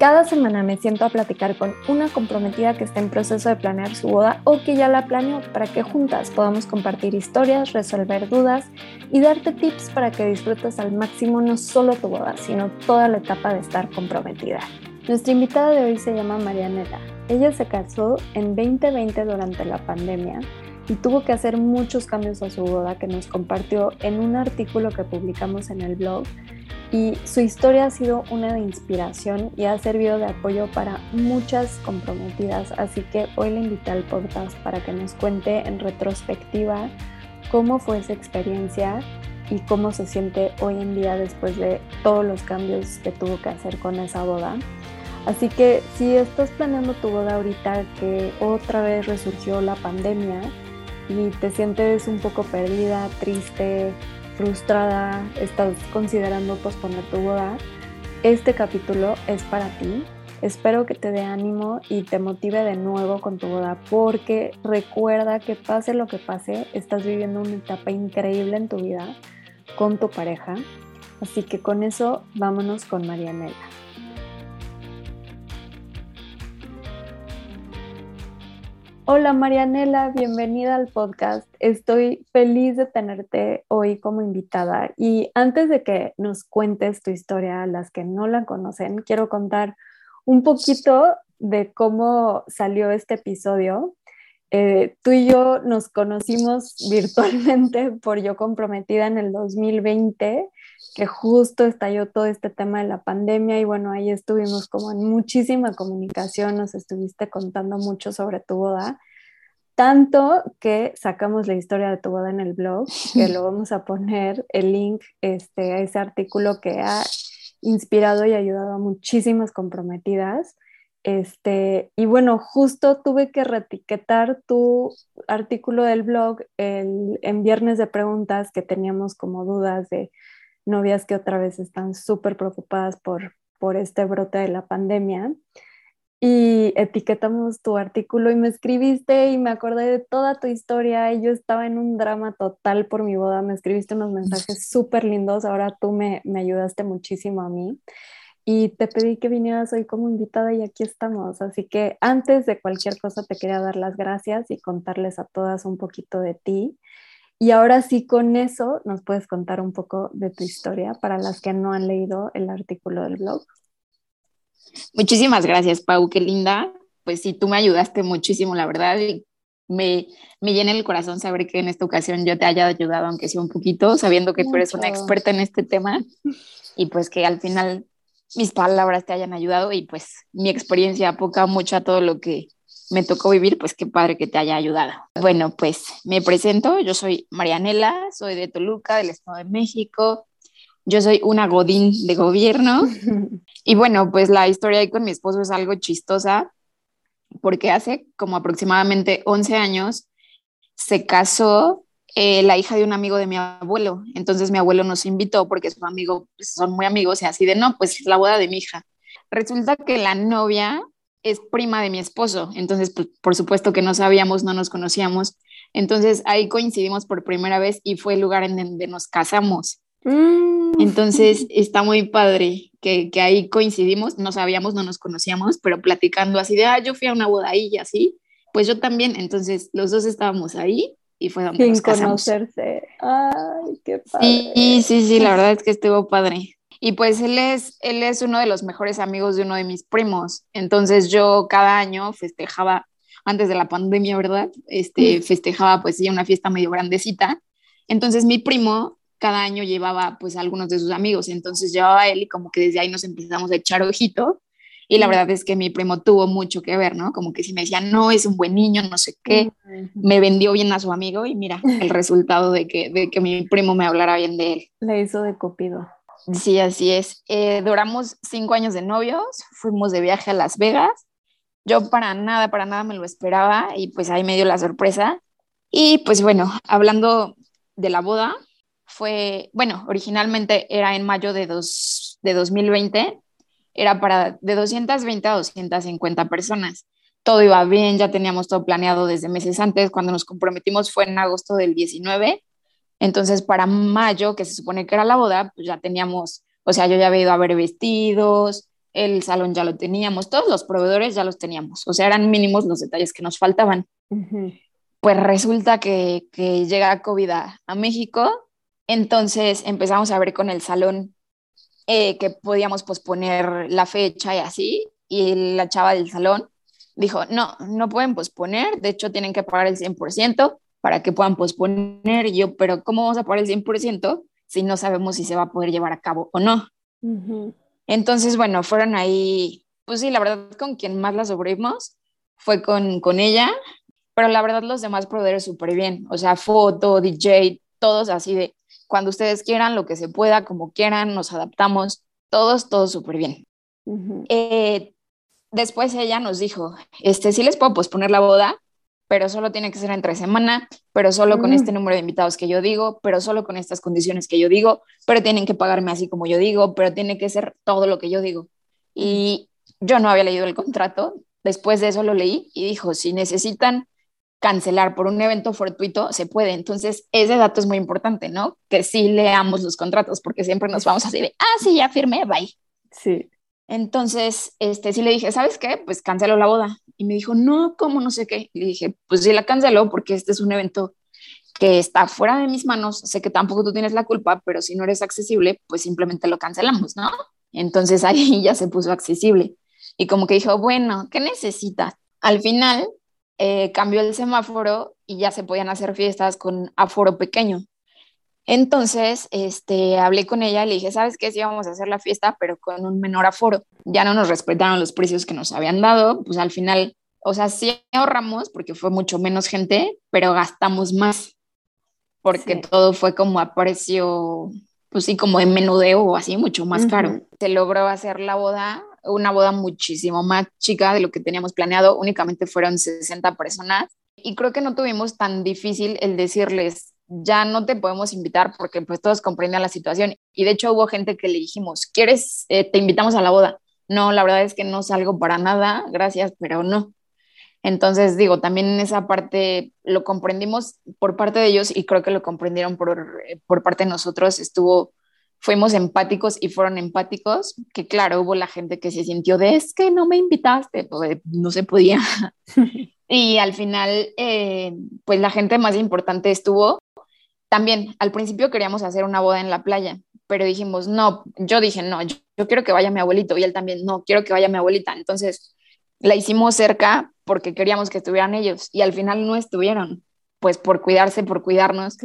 Cada semana me siento a platicar con una comprometida que está en proceso de planear su boda o que ya la planeó para que juntas podamos compartir historias, resolver dudas y darte tips para que disfrutes al máximo no solo tu boda, sino toda la etapa de estar comprometida. Nuestra invitada de hoy se llama Marianela. Ella se casó en 2020 durante la pandemia y tuvo que hacer muchos cambios a su boda que nos compartió en un artículo que publicamos en el blog y su historia ha sido una de inspiración y ha servido de apoyo para muchas comprometidas, así que hoy le invité al podcast para que nos cuente en retrospectiva cómo fue esa experiencia y cómo se siente hoy en día después de todos los cambios que tuvo que hacer con esa boda. Así que si estás planeando tu boda ahorita que otra vez resurgió la pandemia y te sientes un poco perdida, triste, frustrada, estás considerando posponer tu boda, este capítulo es para ti. Espero que te dé ánimo y te motive de nuevo con tu boda porque recuerda que pase lo que pase, estás viviendo una etapa increíble en tu vida con tu pareja. Así que con eso vámonos con Marianela. Hola Marianela, bienvenida al podcast. Estoy feliz de tenerte hoy como invitada y antes de que nos cuentes tu historia a las que no la conocen, quiero contar un poquito de cómo salió este episodio. Eh, tú y yo nos conocimos virtualmente por Yo Comprometida en el 2020, que justo estalló todo este tema de la pandemia y bueno, ahí estuvimos como en muchísima comunicación, nos estuviste contando mucho sobre tu boda tanto que sacamos la historia de tu boda en el blog, que lo vamos a poner el link este, a ese artículo que ha inspirado y ayudado a muchísimas comprometidas. Este, y bueno, justo tuve que retiquetar tu artículo del blog el, en viernes de preguntas que teníamos como dudas de novias que otra vez están súper preocupadas por, por este brote de la pandemia. Y etiquetamos tu artículo y me escribiste y me acordé de toda tu historia. Y yo estaba en un drama total por mi boda, me escribiste unos mensajes súper lindos, ahora tú me, me, ayudaste muchísimo a mí. Y te pedí que vinieras hoy como invitada y aquí estamos, así que antes de cualquier cosa te quería dar las gracias y contarles a todas un poquito de ti. Y ahora sí, con eso nos puedes contar un poco de tu historia para las que no han leído el artículo del blog. Muchísimas gracias, Pau, qué linda. Pues sí, tú me ayudaste muchísimo, la verdad, y me, me llena el corazón saber que en esta ocasión yo te haya ayudado, aunque sea un poquito, sabiendo que tú eres una experta en este tema y pues que al final mis palabras te hayan ayudado y pues mi experiencia apoca mucho a todo lo que me tocó vivir, pues qué padre que te haya ayudado. Bueno, pues me presento, yo soy Marianela, soy de Toluca, del Estado de México, yo soy una godín de gobierno y bueno, pues la historia ahí con mi esposo es algo chistosa porque hace como aproximadamente 11 años se casó eh, la hija de un amigo de mi abuelo. Entonces mi abuelo nos invitó porque su amigo, pues, son muy amigos y así de, no, pues es la boda de mi hija. Resulta que la novia es prima de mi esposo, entonces pues, por supuesto que no sabíamos, no nos conocíamos. Entonces ahí coincidimos por primera vez y fue el lugar en donde nos casamos. Mm. Entonces está muy padre que, que, ahí coincidimos, no sabíamos, no nos conocíamos, pero platicando así de, ah, yo fui a una boda ahí y así, pues yo también, entonces los dos estábamos ahí y fue donde Sin nos casamos. conocerse. Ay, qué padre. Sí, sí, sí, la verdad es que estuvo padre. Y pues él es, él es uno de los mejores amigos de uno de mis primos. Entonces yo cada año festejaba, antes de la pandemia, ¿verdad? Este, festejaba pues sí una fiesta medio grandecita. Entonces mi primo cada año llevaba pues algunos de sus amigos, entonces llevaba a él y como que desde ahí nos empezamos a echar ojito y la verdad es que mi primo tuvo mucho que ver, ¿no? Como que si me decía, no, es un buen niño, no sé qué, me vendió bien a su amigo y mira el resultado de que, de que mi primo me hablara bien de él. Le hizo de cupido. Sí, así es. Eh, duramos cinco años de novios, fuimos de viaje a Las Vegas. Yo para nada, para nada me lo esperaba y pues ahí me dio la sorpresa. Y pues bueno, hablando de la boda, fue, bueno, originalmente era en mayo de, dos, de 2020 era para de 220 a 250 personas. Todo iba bien, ya teníamos todo planeado desde meses antes. Cuando nos comprometimos fue en agosto del 19. Entonces, para mayo, que se supone que era la boda, pues ya teníamos, o sea, yo ya había ido a ver vestidos, el salón ya lo teníamos, todos los proveedores ya los teníamos, o sea, eran mínimos los detalles que nos faltaban. Pues resulta que, que llega COVID a, México, entonces empezamos a ver con el salón eh, que podíamos posponer la fecha y así, y la chava del salón dijo, no, no pueden posponer, de hecho tienen que pagar el 100% para que puedan posponer. Y yo, pero ¿cómo vamos a pagar el 100% si no sabemos si se va a poder llevar a cabo o no? Entonces, bueno, fueron ahí, pues sí, la verdad con quien más la sobrevivimos fue con, con ella, pero la verdad los demás proveedores súper bien, o sea, foto, DJ, todos así de cuando ustedes quieran, lo que se pueda, como quieran, nos adaptamos, todos, todos súper bien. Eh, después ella nos dijo, este, sí les puedo posponer la boda, pero solo tiene que ser entre semana, pero solo con este mm. número de invitados que yo digo, pero solo con estas condiciones que yo digo, pero tienen que pagarme así como yo digo, pero tiene que ser todo lo que yo digo. Y yo no había leído el contrato, después de eso lo leí y dijo, si necesitan cancelar por un evento fortuito, se puede. Entonces, ese dato es muy importante, ¿no? Que sí leamos los contratos, porque siempre nos vamos así de, ah, sí, ya firmé, bye. Sí. Entonces, este, sí le dije, ¿sabes qué? Pues cancelo la boda. Y me dijo, no, ¿cómo? No sé qué. Le dije, pues sí la canceló porque este es un evento que está fuera de mis manos. Sé que tampoco tú tienes la culpa, pero si no eres accesible, pues simplemente lo cancelamos, ¿no? Entonces ahí ya se puso accesible. Y como que dijo, bueno, ¿qué necesitas? Al final eh, cambió el semáforo y ya se podían hacer fiestas con aforo pequeño. Entonces, este, hablé con ella y le dije, ¿sabes qué? Sí, vamos a hacer la fiesta, pero con un menor aforo. Ya no nos respetaron los precios que nos habían dado, pues al final, o sea, sí ahorramos porque fue mucho menos gente, pero gastamos más, porque todo fue como a precio, pues sí, como en menudeo o así, mucho más caro. Se logró hacer la boda, una boda muchísimo más chica de lo que teníamos planeado, únicamente fueron 60 personas. Y creo que no tuvimos tan difícil el decirles, ya no te podemos invitar porque pues todos comprenden la situación. Y de hecho hubo gente que le dijimos, ¿quieres? Eh, te invitamos a la boda. No, la verdad es que no salgo para nada, gracias, pero no. Entonces, digo, también en esa parte lo comprendimos por parte de ellos y creo que lo comprendieron por, por parte de nosotros. Estuvo, fuimos empáticos y fueron empáticos, que claro, hubo la gente que se sintió de, es que no me invitaste, pues no se podía. y al final, eh, pues la gente más importante estuvo también al principio queríamos hacer una boda en la playa, pero dijimos, no, yo dije, no, yo, quiero que vaya mi abuelito y él también, no, quiero que vaya mi abuelita. Entonces la hicimos cerca porque queríamos que estuvieran ellos y al final no estuvieron, pues por cuidarse, por cuidarnos.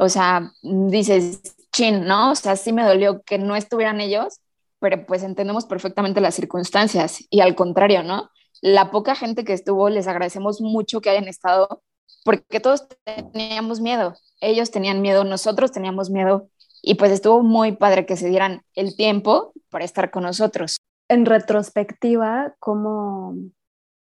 O sea, dices, chin, ¿no? O sea, sí me dolió que no estuvieran ellos, pero pues entendemos perfectamente las circunstancias y al contrario, ¿no? La poca gente que estuvo, les agradecemos mucho que hayan estado porque todos teníamos miedo ellos tenían miedo, nosotros teníamos miedo y pues estuvo muy padre que se dieran el tiempo para estar con nosotros. En retrospectiva, ¿cómo,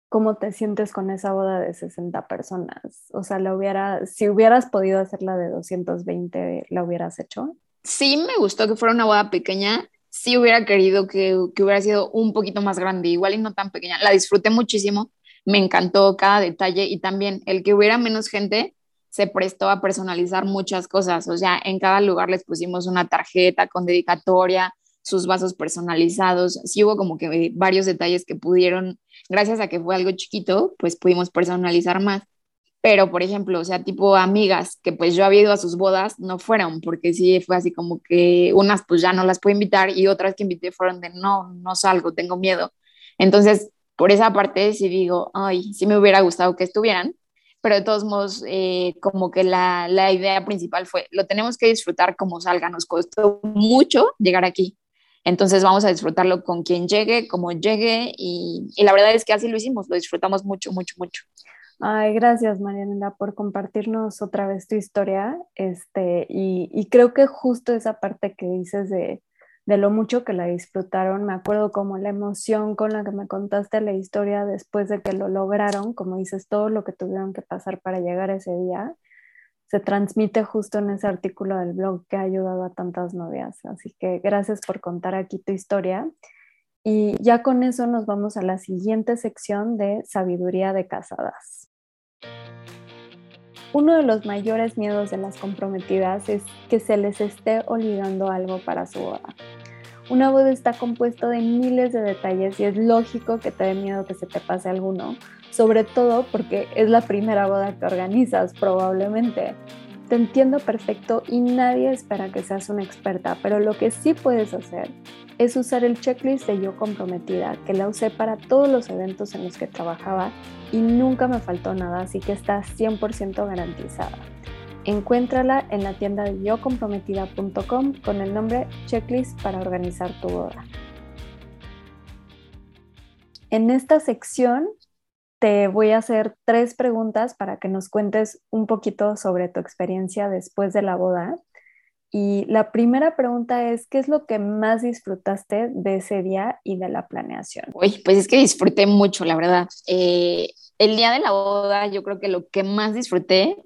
cómo te sientes con esa boda de 60 personas? O sea, ¿la hubiera, si hubieras podido hacer la de 220, ¿la hubieras hecho? Sí, me gustó que fuera una boda pequeña. Sí hubiera querido que, que hubiera sido un poquito más grande, igual y no tan pequeña. La disfruté muchísimo, me encantó cada detalle y también el que hubiera menos gente se prestó a personalizar muchas cosas. O sea, en cada lugar les pusimos una tarjeta con dedicatoria, sus vasos personalizados. Sí hubo como que varios detalles que pudieron, gracias a que fue algo chiquito, pues pudimos personalizar más. Pero, por ejemplo, o sea, tipo amigas que pues yo había ido a sus bodas, no fueron, porque sí fue así como que unas pues ya no las puedo invitar y otras que invité fueron de no, no salgo, tengo miedo. Entonces, por esa parte sí digo, ay, sí me hubiera gustado que estuvieran, pero de todos modos, eh, como que la, la, idea principal fue, lo tenemos que disfrutar como salga, nos costó mucho llegar aquí, entonces vamos a disfrutarlo con quien llegue, como llegue, y, y la verdad es que así lo hicimos, lo disfrutamos mucho, mucho, mucho. Ay, gracias Mariana por compartirnos otra vez tu historia, este, y, y creo que justo esa parte que dices de de lo mucho que la disfrutaron. Me acuerdo como la emoción con la que me contaste la historia después de que lo lograron, como dices, todo lo que tuvieron que pasar para llegar ese día, se transmite justo en ese artículo del blog que ha ayudado a tantas novias. Así que gracias por contar aquí tu historia. Y ya con eso nos vamos a la siguiente sección de sabiduría de casadas. Uno de los mayores miedos de las comprometidas es que se les esté olvidando algo para su boda. Una boda está compuesto de miles de detalles y es lógico que te dé miedo que se te pase alguno, sobre todo porque es la primera boda que organizas probablemente. Te entiendo perfecto y nadie espera que seas una experta, pero lo que sí puedes hacer es usar el checklist de Yo Comprometida, que la usé para todos los eventos en los que trabajaba y nunca me faltó nada, así que está 100% garantizada. Encuéntrala en la tienda de yocomprometida.com con el nombre Checklist para organizar tu boda. En esta sección te voy a hacer tres preguntas para que nos cuentes un poquito sobre tu experiencia después de la boda. Y la primera pregunta es, ¿qué es lo que más disfrutaste de ese día y de la planeación? Uy, pues es que disfruté mucho, la verdad. Eh, el día de la boda, yo creo que lo que más disfruté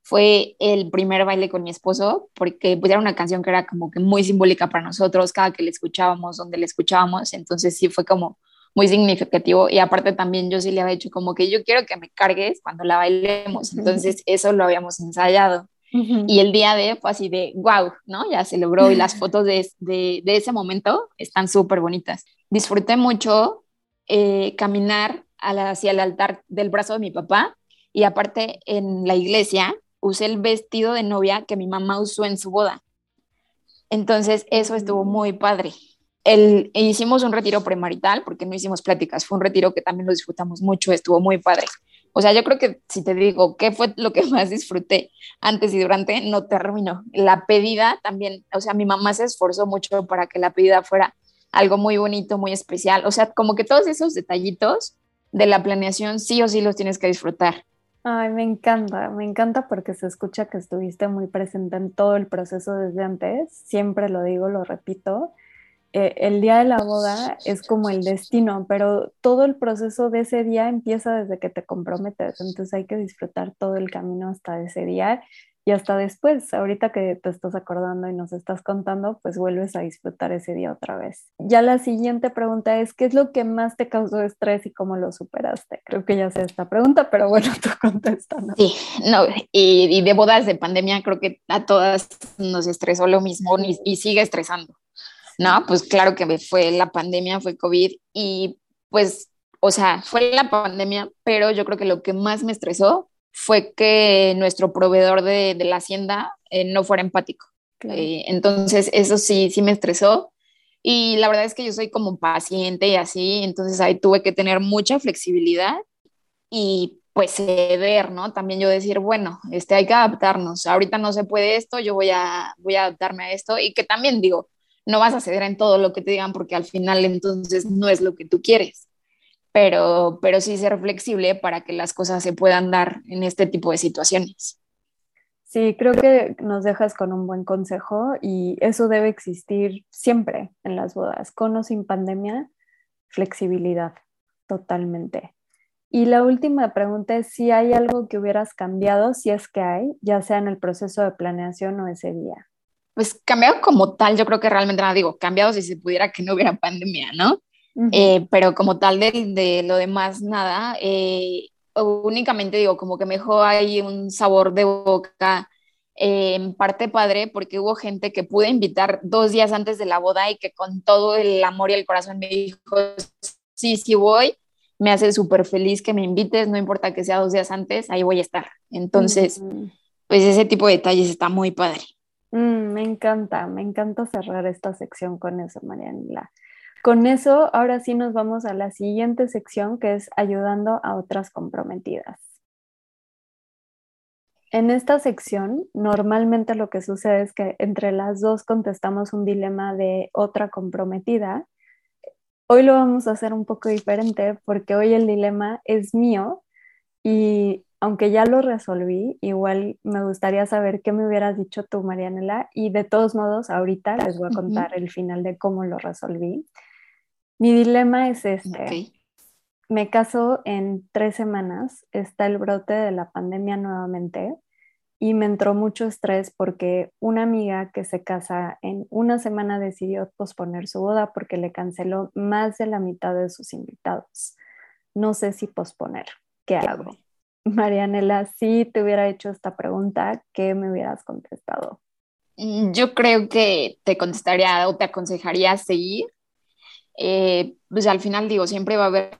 fue el primer baile con mi esposo, porque pues era una canción que era como que muy simbólica para nosotros, cada que le escuchábamos, donde le escuchábamos, entonces sí fue como muy significativo y aparte también yo sí le había dicho como que yo quiero que me cargues cuando la bailemos, entonces eso lo habíamos ensayado. Y el día de fue así de, wow, ¿no? Ya se logró y las fotos de, de, de ese momento están súper bonitas. Disfruté mucho eh, caminar hacia el altar del brazo de mi papá y aparte en la iglesia usé el vestido de novia que mi mamá usó en su boda. Entonces, eso estuvo muy padre. El, hicimos un retiro premarital porque no hicimos pláticas, fue un retiro que también lo disfrutamos mucho, estuvo muy padre. O sea, yo creo que si te digo qué fue lo que más disfruté antes y durante, no termino. La pedida también, o sea, mi mamá se esforzó mucho para que la pedida fuera algo muy bonito, muy especial. O sea, como que todos esos detallitos de la planeación sí o sí los tienes que disfrutar. Ay, me encanta, me encanta porque se escucha que estuviste muy presente en todo el proceso desde antes, siempre lo digo, lo repito. Eh, el día de la boda es como el destino, pero todo el proceso de ese día empieza desde que te comprometes, entonces hay que disfrutar todo el camino hasta ese día y hasta después, ahorita que te estás acordando y nos estás contando, pues vuelves a disfrutar ese día otra vez. Ya la siguiente pregunta es, ¿qué es lo que más te causó estrés y cómo lo superaste? Creo que ya sé esta pregunta, pero bueno, tú contestas. Sí, no, y, de bodas de pandemia creo que a todas nos estresó lo mismo y, y sigue estresando. No, pues claro que fue la pandemia, fue COVID y pues, o sea, fue la pandemia, pero yo creo que lo que más me estresó fue que nuestro proveedor de, la hacienda eh, no fuera empático. Eh, entonces, eso sí, sí me estresó. Y la verdad es que yo soy como paciente y así, entonces ahí tuve que tener mucha flexibilidad y pues ceder, ¿no? También yo decir, bueno, este, hay que adaptarnos. Ahorita no se puede esto, yo voy a, voy a adaptarme a esto y que también digo, no vas a ceder en todo lo que te digan porque al final entonces no es lo que tú quieres pero, pero sí ser flexible para que las cosas se puedan dar en este tipo de situaciones. Sí, creo que nos dejas con un buen consejo y eso debe existir siempre en las bodas, con o sin pandemia, flexibilidad, totalmente. Y la última pregunta es si hay algo que hubieras cambiado, si es que hay, ya sea en el proceso de planeación o ese día. Pues cambiado como tal, yo creo que realmente nada, digo, cambiado si se pudiera que no hubiera pandemia, ¿no? Eh, pero como tal de, lo demás, nada. Eh, únicamente digo, como que me dejó ahí un sabor de boca eh, en parte padre, porque hubo gente que pude invitar dos días antes de la boda y que con todo el amor y el corazón me dijo, sí, sí voy, me hace súper feliz que me invites, no importa que sea dos días antes, ahí voy a estar. Entonces, pues ese tipo de detalles está muy padre. Mm, me encanta, me encanta cerrar esta sección con eso, Marianela. Con eso, ahora sí nos vamos a la siguiente sección que es ayudando a otras comprometidas. En esta sección, normalmente lo que sucede es que entre las dos contestamos un dilema de otra comprometida. Hoy lo vamos a hacer un poco diferente porque hoy el dilema es mío y aunque ya lo resolví, igual me gustaría saber qué me hubieras dicho tú, Marianela, y de todos modos, ahorita les voy a contar el final de cómo lo resolví. Mi dilema es este. Me caso en tres semanas, está el brote de la pandemia nuevamente y me entró mucho estrés porque una amiga que se casa en una semana decidió posponer su boda porque le canceló más de la mitad de sus invitados. No sé si posponer. ¿Qué hago? Marianela, si te hubiera hecho esta pregunta, ¿qué me hubieras contestado? Mm, yo creo que te contestaría o te aconsejaría seguir. Eh, pues al final digo, siempre va a haber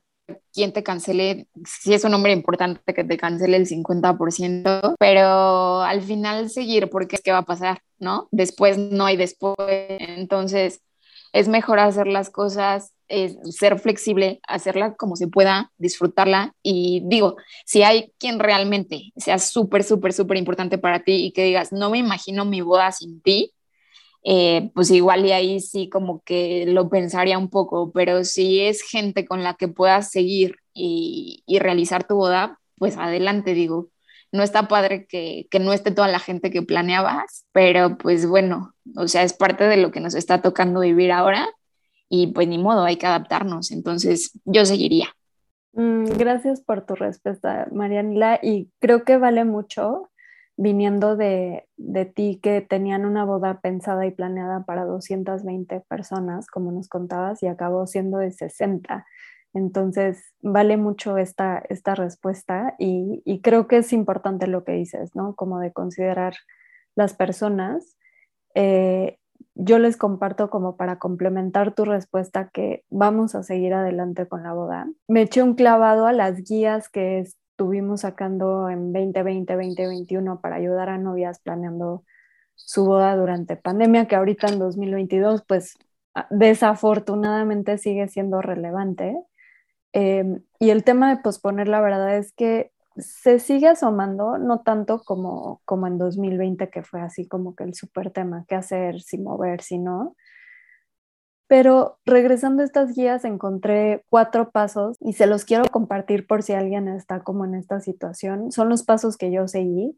quien te cancele, si es un hombre importante que te cancele el 50%, pero al final seguir porque es que va a pasar, ¿no? Después no hay después, entonces es mejor hacer las cosas, ser flexible, hacerla como se pueda, disfrutarla y digo, si hay quien realmente sea súper, súper, súper importante para ti y que digas, no me imagino mi boda sin ti, eh, pues igual y ahí sí como que lo pensaría un poco, pero si es gente con la que puedas seguir y, y realizar tu boda, pues adelante, digo. No está padre que, que, no esté toda la gente que planeabas, pero pues bueno, o sea, es parte de lo que nos está tocando vivir ahora y pues ni modo, hay que adaptarnos. Entonces, yo seguiría. Mm, gracias por tu respuesta, Marianela, y creo que vale mucho viniendo de, de, ti que tenían una boda pensada y planeada para 220 personas, como nos contabas, y acabó siendo de 60. Entonces, vale mucho esta, esta respuesta y, y, creo que es importante lo que dices, ¿no? Como de considerar las personas. Eh, yo les comparto como para complementar tu respuesta que vamos a seguir adelante con la boda. Me eché un clavado a las guías que estuvimos sacando en 2020, 2021 para ayudar a novias planeando su boda durante pandemia, que ahorita en 2022 pues desafortunadamente sigue siendo relevante. Em, y el tema de posponer, la verdad es que se sigue asomando, no tanto como, como en 2020, que fue así como que el súper tema, qué hacer, si mover, si no. Pero regresando a estas guías encontré cuatro pasos y se los quiero compartir por si alguien está como en esta situación. Son los pasos que yo seguí.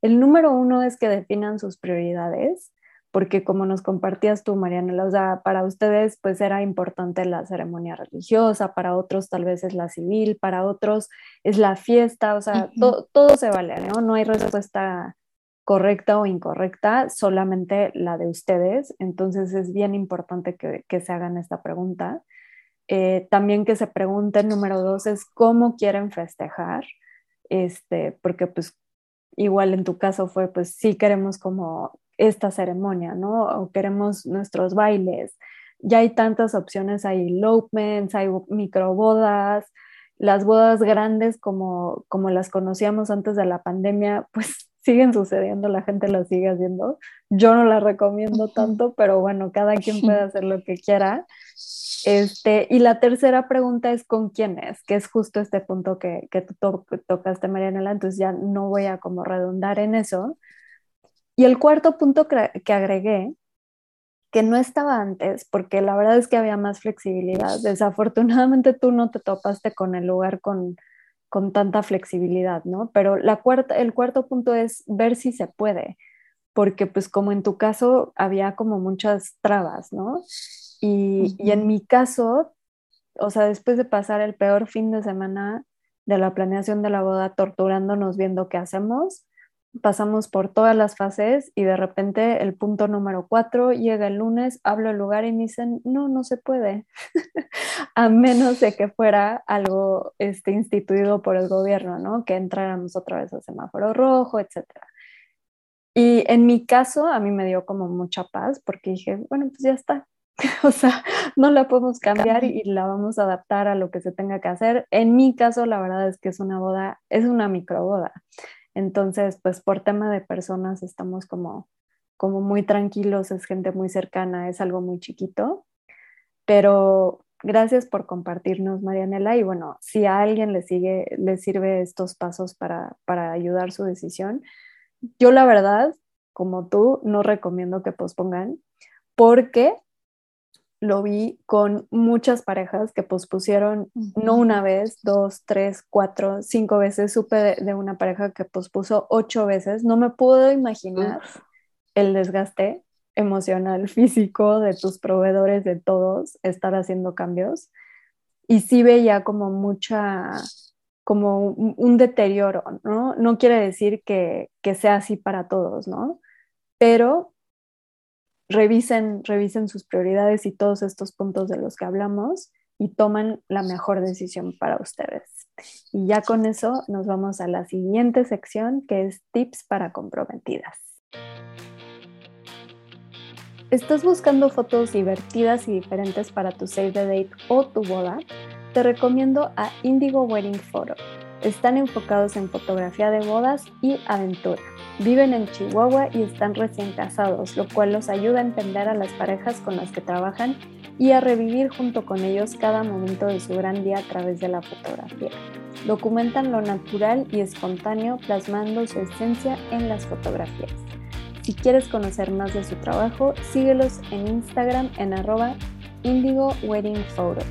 El número uno es que definan sus prioridades, porque como nos compartías tú, Mariana, o sea, para ustedes pues era importante la ceremonia religiosa, para otros tal vez es la civil, para otros es la fiesta, o sea, todo se vale, ¿no? No hay respuesta correcta o incorrecta, solamente la de ustedes. Entonces es bien importante que, que se hagan esta pregunta. Eh, también que se pregunten, número dos, es cómo quieren festejar, este, porque pues igual en tu caso fue, pues sí queremos como esta ceremonia, ¿no? O queremos nuestros bailes. Ya hay tantas opciones, hay elopements, hay microbodas, las bodas grandes como, como las conocíamos antes de la pandemia, pues siguen sucediendo, la gente las sigue haciendo. Yo no las recomiendo tanto, pero bueno, cada quien puede hacer lo que quiera. Este, y la tercera pregunta es con quién es, que es justo este punto que, que tú tocaste, Marianela, entonces ya no voy a como redundar en eso. Y el cuarto punto que agregué, que no estaba antes, porque la verdad es que había más flexibilidad. Desafortunadamente tú no te topaste con el lugar con, con tanta flexibilidad, ¿no? Pero la cuarta, el cuarto punto es ver si se puede, porque pues como en tu caso había como muchas trabas, ¿no? Y, y en mi caso, o sea, después de pasar el peor fin de semana de la planeación de la boda torturándonos viendo qué hacemos, pasamos por todas las fases y de repente el punto número cuatro llega el lunes, hablo el lugar y me dicen, no, no se puede, a menos de que fuera algo este, instituido por el gobierno, ¿no? Que entráramos otra vez a semáforo rojo, etc. Y en mi caso, a mí me dio como mucha paz porque dije, bueno, pues ya está. o sea, no la podemos cambiar y la vamos a adaptar a lo que se tenga que hacer. En mi caso, la verdad es que es una boda, es una microboda. Entonces, pues por tema de personas estamos como, como muy tranquilos, es gente muy cercana, es algo muy chiquito, pero gracias por compartirnos, Marianela. Y bueno, si a alguien le, sigue, le sirve estos pasos para, para ayudar su decisión, yo la verdad, como tú, no recomiendo que pospongan porque lo vi con muchas parejas que pospusieron no una vez, dos, tres, cuatro, cinco veces. Supe de, una pareja que pospuso ocho veces. No me puedo imaginar el desgaste emocional, físico de tus proveedores, de todos, estar haciendo cambios. Y sí veía como mucha, como un, deterioro, ¿no? No quiere decir que, que, sea así para todos, ¿no? Pero revisen, revisen sus prioridades y todos estos puntos de los que hablamos y toman la mejor decisión para ustedes. Y ya con eso nos vamos a la siguiente sección que es tips para comprometidas. ¿Estás buscando fotos divertidas y diferentes para tu save the date o tu boda? Te recomiendo a Indigo Wedding Photo. Están enfocados en fotografía de bodas y aventura. Viven en Chihuahua y están recién casados, lo cual los ayuda a entender a las parejas con las que trabajan y a revivir junto con ellos cada momento de su gran día a través de la fotografía. Documentan lo natural y espontáneo plasmando su esencia en las fotografías. Si quieres conocer más de su trabajo, síguelos en Instagram en arroba Indigo Wedding Photo.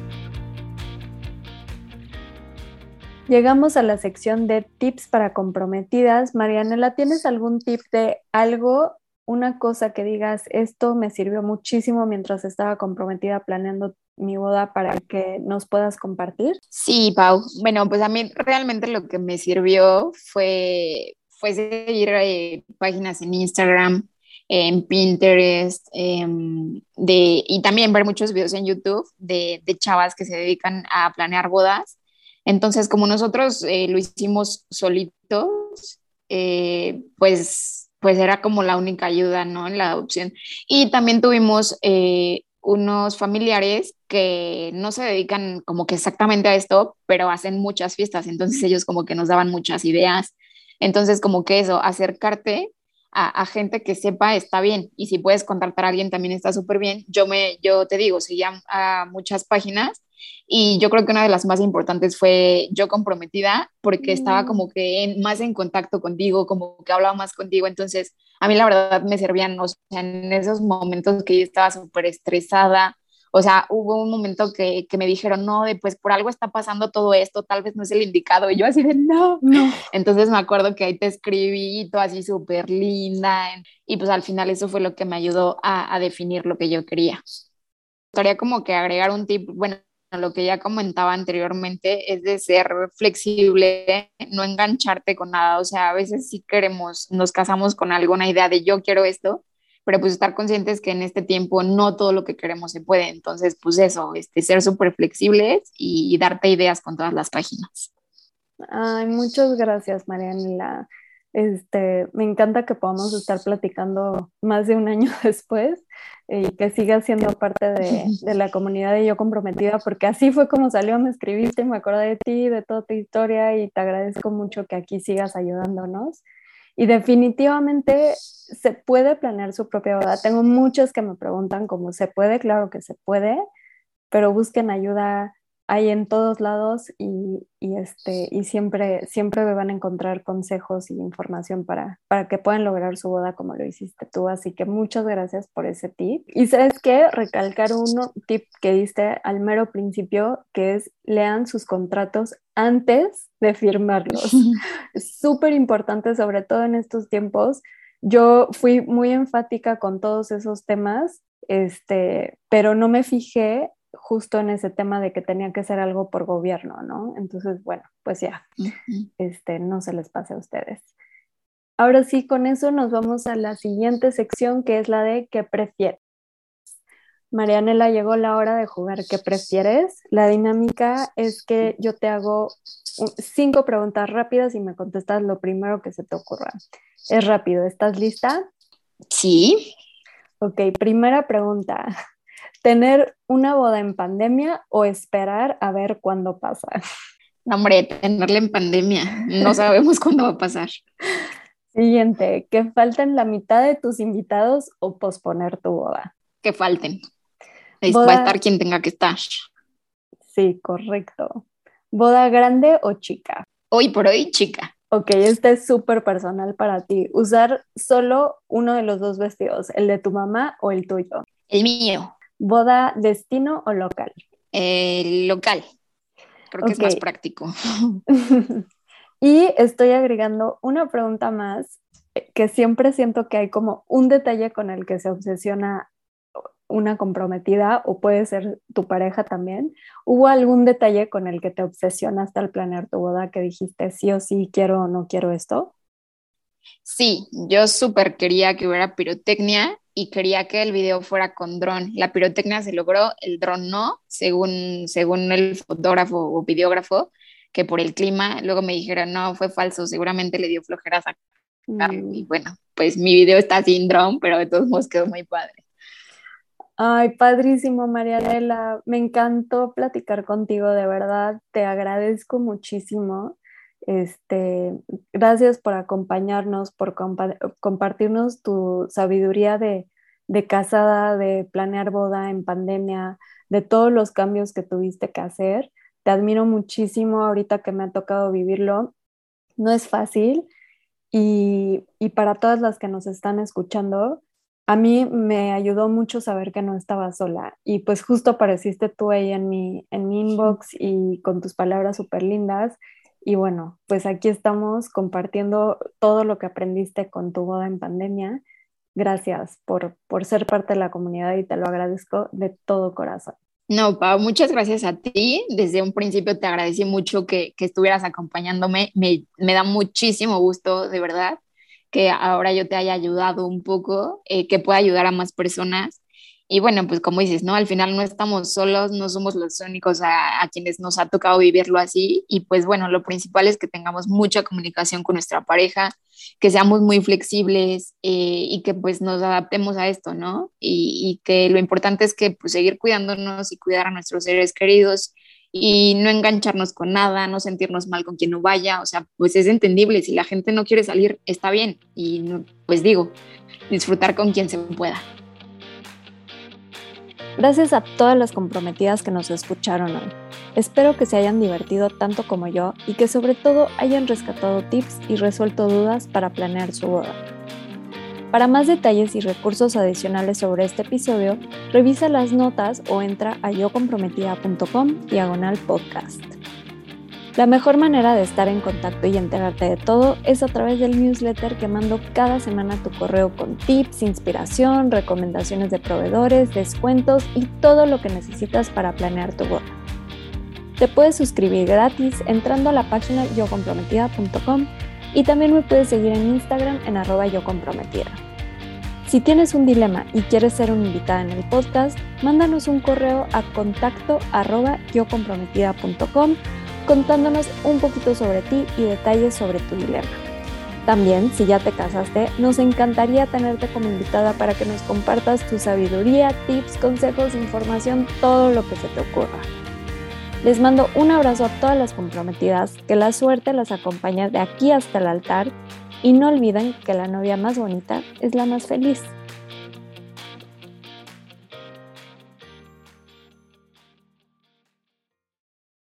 Llegamos a la sección de tips para comprometidas. Marianela, ¿tienes algún tip de algo, una cosa que digas, esto me sirvió muchísimo mientras estaba comprometida planeando mi boda para que nos puedas compartir? Sí, Pau. Bueno, pues a mí realmente lo que me sirvió fue seguir eh, páginas en Instagram, en Pinterest, em, de, y también ver muchos videos en YouTube de, chavas que se dedican a planear bodas. Entonces, como nosotros eh, lo hicimos solitos, eh, pues, pues era como la única ayuda, ¿no? En la adopción. Y también tuvimos unos familiares que no se dedican como que exactamente a esto, pero hacen muchas fiestas. Entonces ellos como que nos daban muchas ideas entonces, como que eso, acercarte a, gente que sepa está bien. Y si puedes contratar a alguien también está súper bien. Yo, me, yo te digo, seguía a muchas páginas y yo creo que una de las más importantes fue yo comprometida porque estaba mm. como que más en contacto contigo, como que hablaba más contigo. Entonces, a mí la verdad me servían, o sea, en esos momentos que yo estaba súper estresada o sea, hubo un momento que, que, me dijeron, no, de, pues por algo está pasando todo esto, tal vez no es el indicado. Y yo así de, no, no. Entonces me acuerdo que ahí te escribí, todo así súper linda. Y pues al final eso fue lo que me ayudó a, a definir lo que yo quería. Gustaría como que agregar un tip, bueno, lo que ya comentaba anteriormente es de ser flexible, no engancharte con nada. O sea, a veces sí queremos, nos casamos con alguna idea de yo quiero esto, pero pues estar conscientes que en este tiempo no todo lo que queremos se puede. Entonces, pues eso, este, ser súper flexibles y, darte ideas con todas las páginas. Ay, muchas gracias, Marianela. Este, me encanta que podamos estar platicando más de un año después y que sigas siendo parte de, de, la comunidad de Yo Comprometida, porque así fue como salió, me escribiste, me acordé de ti, de toda tu historia y te agradezco mucho que aquí sigas ayudándonos. Y definitivamente se puede planear su propia boda. Tengo muchos que me preguntan cómo se puede, claro que se puede, pero busquen ayuda hay en todos lados y, y, este, y siempre, siempre van a encontrar consejos y información para, para que puedan lograr su boda como lo hiciste tú. Así que muchas gracias por ese tip. Y sabes qué, recalcar un tip que diste al mero principio, que es lean sus contratos antes de firmarlos. es súper importante, sobre todo en estos tiempos. Yo fui muy enfática con todos esos temas, este, pero no me fijé justo en ese tema de que tenía que ser algo por gobierno, ¿no? Entonces, bueno, pues ya, este, no se les pase a ustedes. Ahora sí, con eso nos vamos a la siguiente sección, que es la de ¿qué prefieres? Marianela, llegó la hora de jugar ¿qué prefieres? La dinámica es que yo te hago cinco preguntas rápidas y me contestas lo primero que se te ocurra. Es rápido, ¿estás lista? Sí. Ok, primera pregunta tener una boda en pandemia o esperar a ver cuándo pasa? hombre, tenerla en pandemia. No sabemos cuándo va a pasar. Siguiente, que falten la mitad de tus invitados o posponer tu boda. Que falten. Va a estar quien tenga que estar. Sí, correcto. ¿Boda grande o chica? Hoy por hoy, chica. Ok, este es súper personal para ti. Usar solo uno de los dos vestidos, el de tu mamá o el tuyo. El mío. ¿Boda destino o local? Eh, local. Creo que es más práctico. y estoy agregando una pregunta más eh, que siempre siento que hay como un detalle con el que se obsesiona una comprometida o puede ser tu pareja también. ¿Hubo algún detalle con el que te obsesionaste al planear tu boda que dijiste sí o sí quiero o no quiero esto? Sí, yo súper quería que hubiera pirotecnia y quería que el video fuera con dron. La pirotecnia se logró, el dron no, según, según el fotógrafo o videógrafo, que por el clima, luego me dijeron, no, fue falso, seguramente le dio flojeras a mm. Y bueno, pues mi video está sin dron, pero de todos modos quedó muy padre. Ay, padrísimo, Marianela. Me encantó platicar contigo, de verdad. Te agradezco muchísimo. Este, gracias por acompañarnos, por compartirnos tu sabiduría de, de casada, de planear boda en pandemia, de todos los cambios que tuviste que hacer. Te admiro muchísimo ahorita que me ha tocado vivirlo. No es fácil y, y para todas las que nos están escuchando, a mí me ayudó mucho saber que no estaba sola y pues justo apareciste tú ahí en mi, en mi inbox y con tus palabras súper lindas y bueno, pues aquí estamos compartiendo todo lo que aprendiste con tu boda en pandemia. Gracias por, por ser parte de la comunidad y te lo agradezco de todo corazón. No, Pau, muchas gracias a ti. Desde un principio te agradecí mucho que, que estuvieras acompañándome. Me, me, da muchísimo gusto, de verdad, que ahora yo te haya ayudado un poco, eh, que pueda ayudar a más personas. Y bueno, pues como dices, ¿no? Al final no estamos solos, no somos los únicos a, quienes nos ha tocado vivirlo así. Y pues bueno, lo principal es que tengamos mucha comunicación con nuestra pareja, que seamos muy flexibles eh, y que pues nos adaptemos a esto, ¿no? Y, que lo importante es que pues seguir cuidándonos y cuidar a nuestros seres queridos y no engancharnos con nada, no sentirnos mal con quien no vaya, o sea, pues es entendible, si la gente no quiere salir, está bien, y pues digo, disfrutar con quien se pueda. Gracias a todas las comprometidas que nos escucharon hoy. Espero que se hayan divertido tanto como yo y que sobre todo hayan rescatado tips y resuelto dudas para planear su boda. Para más detalles y recursos adicionales sobre este episodio, revisa las notas o entra a yocomprometida.com diagonal podcast. La mejor manera de estar en contacto y enterarte de todo es a través del newsletter que mando cada semana a tu correo con tips, inspiración, recomendaciones de proveedores, descuentos y todo lo que necesitas para planear tu boda. Te puedes suscribir gratis entrando a la página yocomprometida.com y también me puedes seguir en Instagram en arroba yocomprometida. Si tienes un dilema y quieres ser una invitada en el podcast, mándanos un correo a contacto arroba yocomprometida.com contándonos un poquito sobre ti y detalles sobre tu dilema. También, si ya te casaste, nos encantaría tenerte como invitada para que nos compartas tu sabiduría, tips, consejos, información, todo lo que se te ocurra. Les mando un abrazo a todas las comprometidas, que la suerte las acompañe de aquí hasta el altar y no olviden que la novia más bonita es la más feliz.